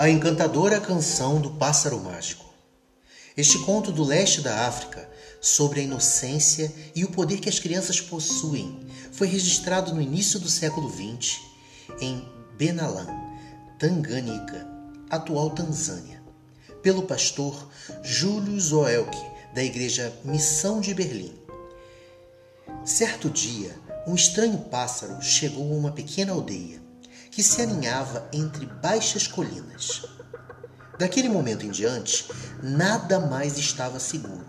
A encantadora canção do pássaro mágico. Este conto do leste da África, sobre a inocência e o poder que as crianças possuem, foi registrado no início do século XX em Benalan, Tanganyika, atual Tanzânia, pelo pastor Júlio Zoelk, da igreja Missão de Berlim. Certo dia, um estranho pássaro chegou a uma pequena aldeia que se aninhava entre baixas colinas. Daquele momento em diante, nada mais estava seguro.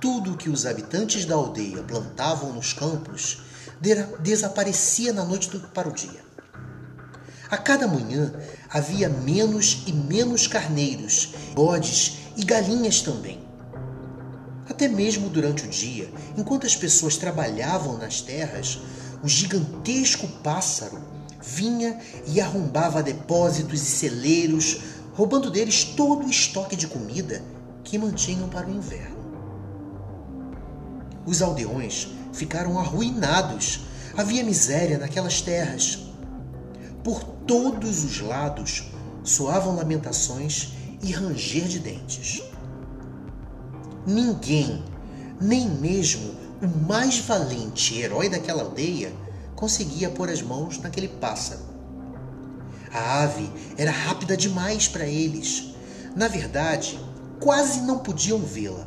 Tudo o que os habitantes da aldeia plantavam nos campos desaparecia na noite para o dia. A cada manhã havia menos e menos carneiros, bodes e galinhas também. Até mesmo durante o dia, enquanto as pessoas trabalhavam nas terras, o gigantesco pássaro vinha e arrombava depósitos e celeiros, roubando deles todo o estoque de comida que mantinham para o inverno. Os aldeões ficaram arruinados. Havia miséria naquelas terras. Por todos os lados soavam lamentações e ranger de dentes. Ninguém, nem mesmo o mais valente herói daquela aldeia, conseguia pôr as mãos naquele pássaro. A ave era rápida demais para eles. Na verdade, quase não podiam vê-la.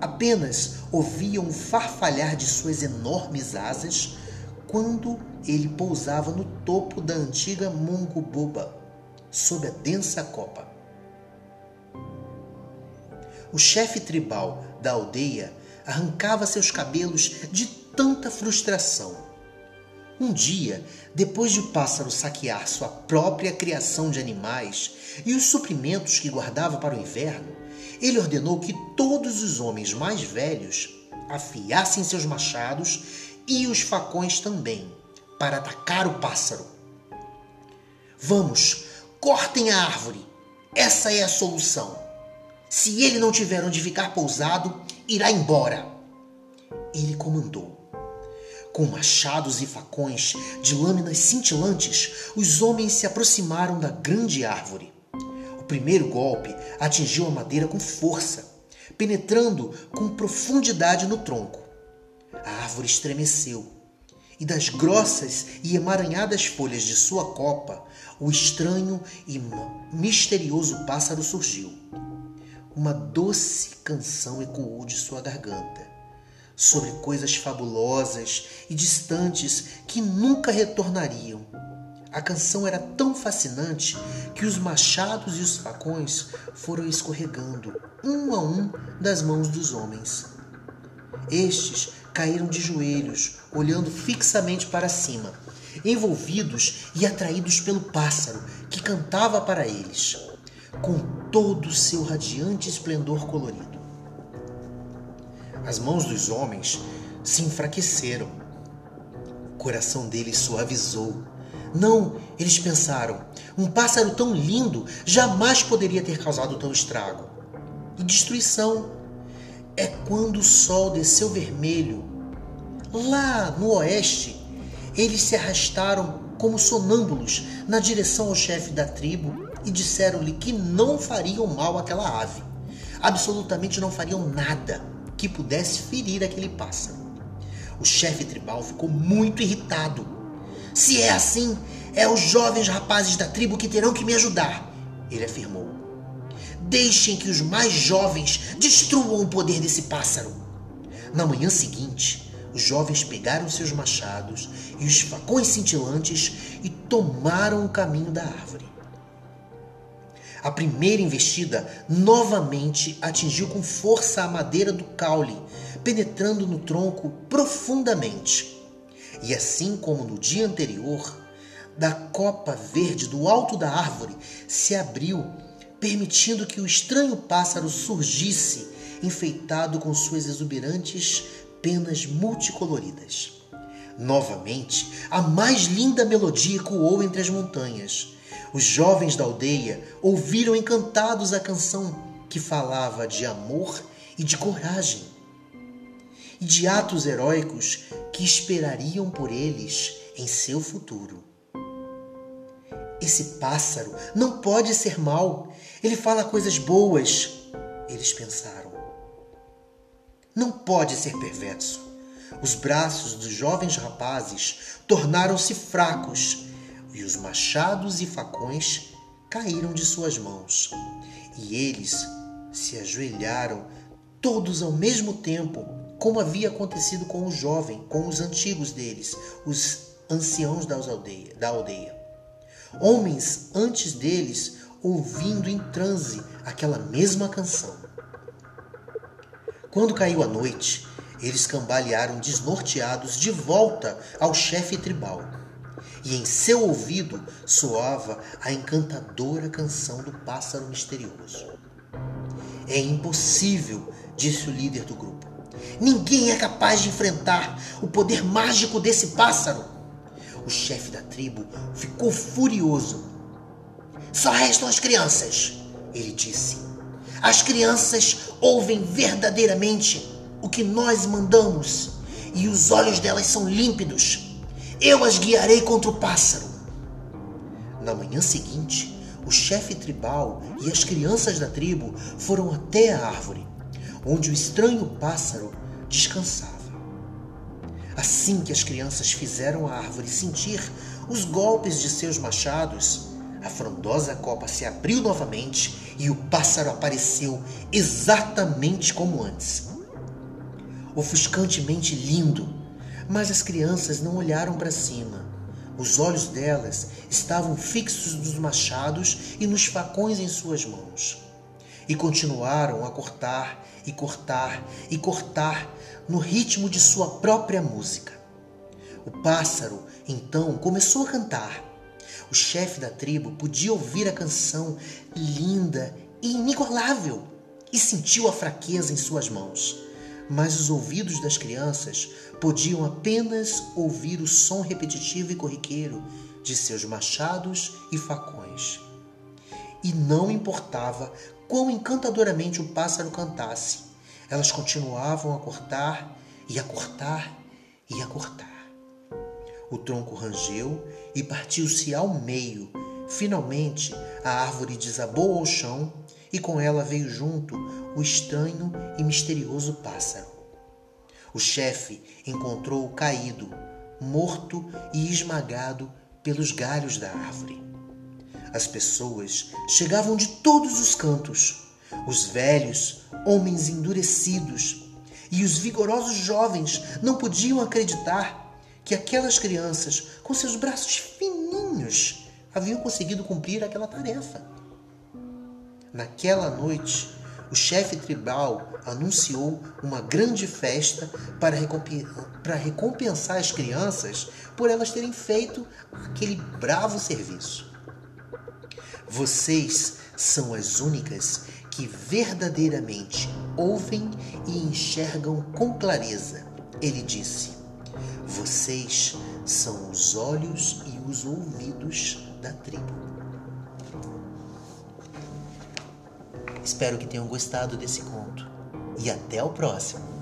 Apenas ouviam o farfalhar de suas enormes asas quando ele pousava no topo da antiga Mungububa, sob a densa copa. O chefe tribal da aldeia arrancava seus cabelos de tanta frustração. Um dia, depois de o pássaro saquear sua própria criação de animais e os suprimentos que guardava para o inverno, ele ordenou que todos os homens mais velhos afiassem seus machados e os facões também, para atacar o pássaro. Vamos, cortem a árvore. Essa é a solução. Se ele não tiver onde ficar pousado, irá embora. Ele comandou. Com machados e facões de lâminas cintilantes, os homens se aproximaram da grande árvore. O primeiro golpe atingiu a madeira com força, penetrando com profundidade no tronco. A árvore estremeceu, e das grossas e emaranhadas folhas de sua copa, o estranho e misterioso pássaro surgiu uma doce canção ecoou de sua garganta sobre coisas fabulosas e distantes que nunca retornariam. A canção era tão fascinante que os machados e os facões foram escorregando um a um das mãos dos homens. Estes caíram de joelhos, olhando fixamente para cima, envolvidos e atraídos pelo pássaro que cantava para eles com todo o seu radiante esplendor colorido. As mãos dos homens se enfraqueceram. O coração deles suavizou. Não, eles pensaram, um pássaro tão lindo jamais poderia ter causado tão estrago. E destruição é quando o sol desceu vermelho. Lá no oeste, eles se arrastaram como sonâmbulos na direção ao chefe da tribo e disseram-lhe que não fariam mal àquela ave. Absolutamente não fariam nada que pudesse ferir aquele pássaro. O chefe tribal ficou muito irritado. Se é assim, é os jovens rapazes da tribo que terão que me ajudar, ele afirmou. Deixem que os mais jovens destruam o poder desse pássaro. Na manhã seguinte, os jovens pegaram seus machados e os facões cintilantes e tomaram o caminho da árvore. A primeira investida novamente atingiu com força a madeira do caule, penetrando no tronco profundamente. E assim como no dia anterior, da copa verde do alto da árvore se abriu, permitindo que o estranho pássaro surgisse, enfeitado com suas exuberantes penas multicoloridas. Novamente, a mais linda melodia ecoou entre as montanhas os jovens da aldeia ouviram encantados a canção que falava de amor e de coragem, e de atos heróicos que esperariam por eles em seu futuro. Esse pássaro não pode ser mau. Ele fala coisas boas. Eles pensaram. Não pode ser perverso. Os braços dos jovens rapazes tornaram-se fracos e os machados e facões caíram de suas mãos. E eles se ajoelharam todos ao mesmo tempo, como havia acontecido com o jovem, com os antigos deles, os anciãos da aldeia. Da aldeia. Homens antes deles ouvindo em transe aquela mesma canção. Quando caiu a noite, eles cambalearam desnorteados de volta ao chefe tribal. E em seu ouvido soava a encantadora canção do pássaro misterioso. É impossível, disse o líder do grupo. Ninguém é capaz de enfrentar o poder mágico desse pássaro. O chefe da tribo ficou furioso. Só restam as crianças, ele disse. As crianças ouvem verdadeiramente o que nós mandamos e os olhos delas são límpidos. Eu as guiarei contra o pássaro. Na manhã seguinte, o chefe tribal e as crianças da tribo foram até a árvore, onde o estranho pássaro descansava. Assim que as crianças fizeram a árvore sentir os golpes de seus machados, a frondosa copa se abriu novamente e o pássaro apareceu exatamente como antes. Ofuscantemente lindo, mas as crianças não olharam para cima. Os olhos delas estavam fixos nos machados e nos facões em suas mãos. E continuaram a cortar e cortar e cortar no ritmo de sua própria música. O pássaro então começou a cantar. O chefe da tribo podia ouvir a canção linda e inigualável e sentiu a fraqueza em suas mãos. Mas os ouvidos das crianças podiam apenas ouvir o som repetitivo e corriqueiro de seus machados e facões. E não importava quão encantadoramente o pássaro cantasse, elas continuavam a cortar e a cortar e a cortar. O tronco rangeu e partiu-se ao meio. Finalmente, a árvore desabou ao chão e com ela veio junto o estranho e misterioso pássaro. O chefe encontrou-o caído, morto e esmagado pelos galhos da árvore. As pessoas chegavam de todos os cantos os velhos, homens endurecidos, e os vigorosos jovens não podiam acreditar que aquelas crianças, com seus braços fininhos, haviam conseguido cumprir aquela tarefa. Naquela noite, o chefe tribal anunciou uma grande festa para, para recompensar as crianças por elas terem feito aquele bravo serviço. Vocês são as únicas que verdadeiramente ouvem e enxergam com clareza. Ele disse: Vocês são os olhos e os ouvidos da tribo. Espero que tenham gostado desse conto e até o próximo.